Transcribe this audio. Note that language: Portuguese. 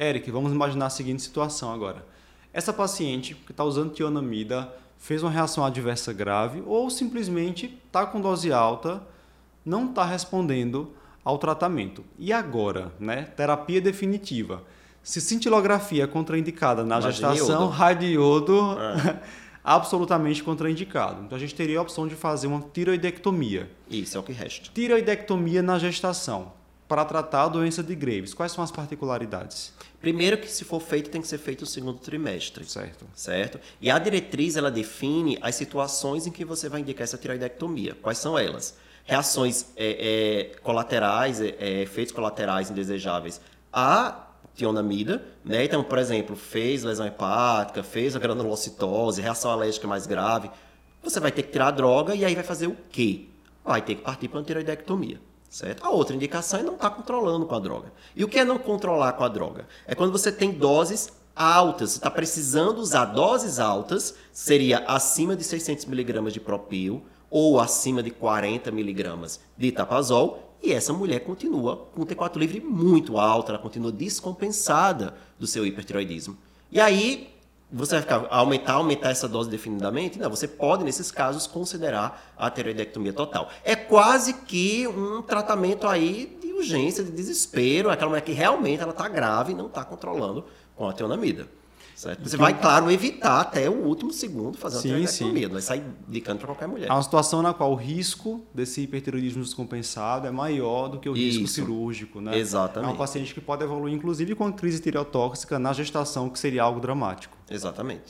Eric, vamos imaginar a seguinte situação agora. Essa paciente que está usando tionamida fez uma reação adversa grave ou simplesmente está com dose alta, não está respondendo ao tratamento. E agora, né? Terapia definitiva. Se cintilografia é contraindicada na gestação, iodo. raio de iodo absolutamente contraindicado. Então a gente teria a opção de fazer uma tiroidectomia. Isso é o que resta. Tiroidectomia na gestação para tratar a doença de Graves. Quais são as particularidades? Primeiro que se for feito, tem que ser feito no segundo trimestre. Certo. Certo? E a diretriz, ela define as situações em que você vai indicar essa tiroidectomia. Quais são elas? Reações é, é, colaterais, é, é, efeitos colaterais indesejáveis à tionamida, né? Então, por exemplo, fez lesão hepática, fez a granulocitose, reação alérgica mais grave, você vai ter que tirar a droga e aí vai fazer o quê? Vai ter que partir para uma tiroidectomia. Certo? A outra indicação é não estar controlando com a droga. E o que é não controlar com a droga? É quando você tem doses altas, você está precisando usar doses altas, seria acima de 600 miligramas de propil ou acima de 40 miligramas de tapazol, e essa mulher continua com T4 livre muito alto, ela continua descompensada do seu hipertiroidismo. E aí, você vai ficar, aumentar, aumentar essa dose definidamente? Não, você pode, nesses casos, considerar a tiroidectomia total. É quase que um tratamento aí de urgência, de desespero, aquela mulher que realmente ela está grave e não está controlando com a tionamida. Certo? Você vai, claro, evitar até o último segundo fazer uma Sim, sim. não vai sair indicando para qualquer mulher. É uma situação na qual o risco desse hipertiroidismo descompensado é maior do que o risco Isso. cirúrgico, né? Exatamente. É uma paciente que pode evoluir, inclusive, com a crise tireotóxica na gestação, que seria algo dramático. Exatamente.